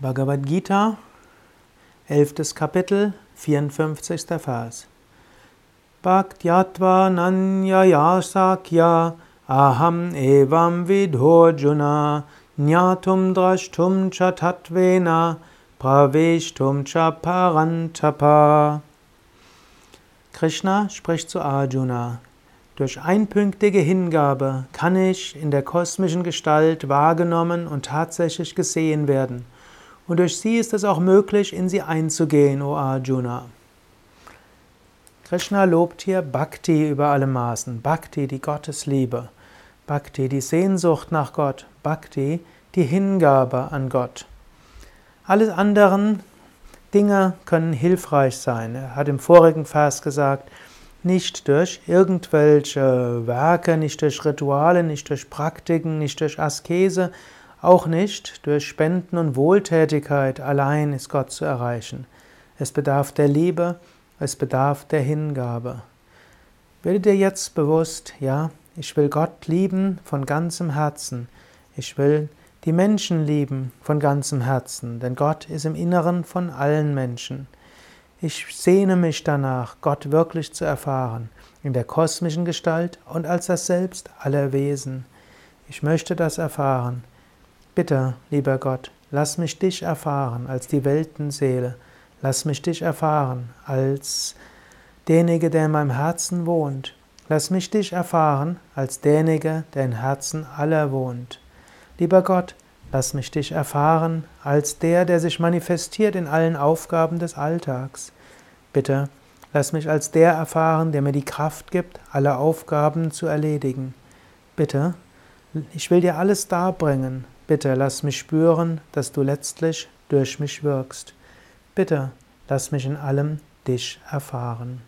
Bhagavad Gita, 11. Kapitel, 54. Vers. Bhaktyatva nanyaya sakya aham evam vidhorjuna Nyatum drashtum cha tatvena praveshtum cha parantapa. Krishna spricht zu Arjuna. Durch einpünktige Hingabe kann ich in der kosmischen Gestalt wahrgenommen und tatsächlich gesehen werden und durch sie ist es auch möglich, in sie einzugehen, o Arjuna. Krishna lobt hier Bhakti über alle Maßen. Bhakti, die Gottesliebe. Bhakti, die Sehnsucht nach Gott. Bhakti, die Hingabe an Gott. Alle anderen Dinge können hilfreich sein. Er hat im vorigen Vers gesagt, nicht durch irgendwelche Werke, nicht durch Rituale, nicht durch Praktiken, nicht durch Askese, auch nicht durch Spenden und Wohltätigkeit allein ist Gott zu erreichen. Es bedarf der Liebe, es bedarf der Hingabe. Werde dir jetzt bewusst, ja, ich will Gott lieben von ganzem Herzen. Ich will die Menschen lieben von ganzem Herzen, denn Gott ist im Inneren von allen Menschen. Ich sehne mich danach, Gott wirklich zu erfahren, in der kosmischen Gestalt und als das Selbst aller Wesen. Ich möchte das erfahren. Bitte, lieber Gott, lass mich dich erfahren als die Weltenseele. Lass mich dich erfahren als derjenige, der in meinem Herzen wohnt. Lass mich dich erfahren als derjenige, der im Herzen aller wohnt. Lieber Gott, lass mich dich erfahren als der, der sich manifestiert in allen Aufgaben des Alltags. Bitte, lass mich als der erfahren, der mir die Kraft gibt, alle Aufgaben zu erledigen. Bitte, ich will dir alles darbringen, Bitte lass mich spüren, dass du letztlich durch mich wirkst. Bitte lass mich in allem dich erfahren.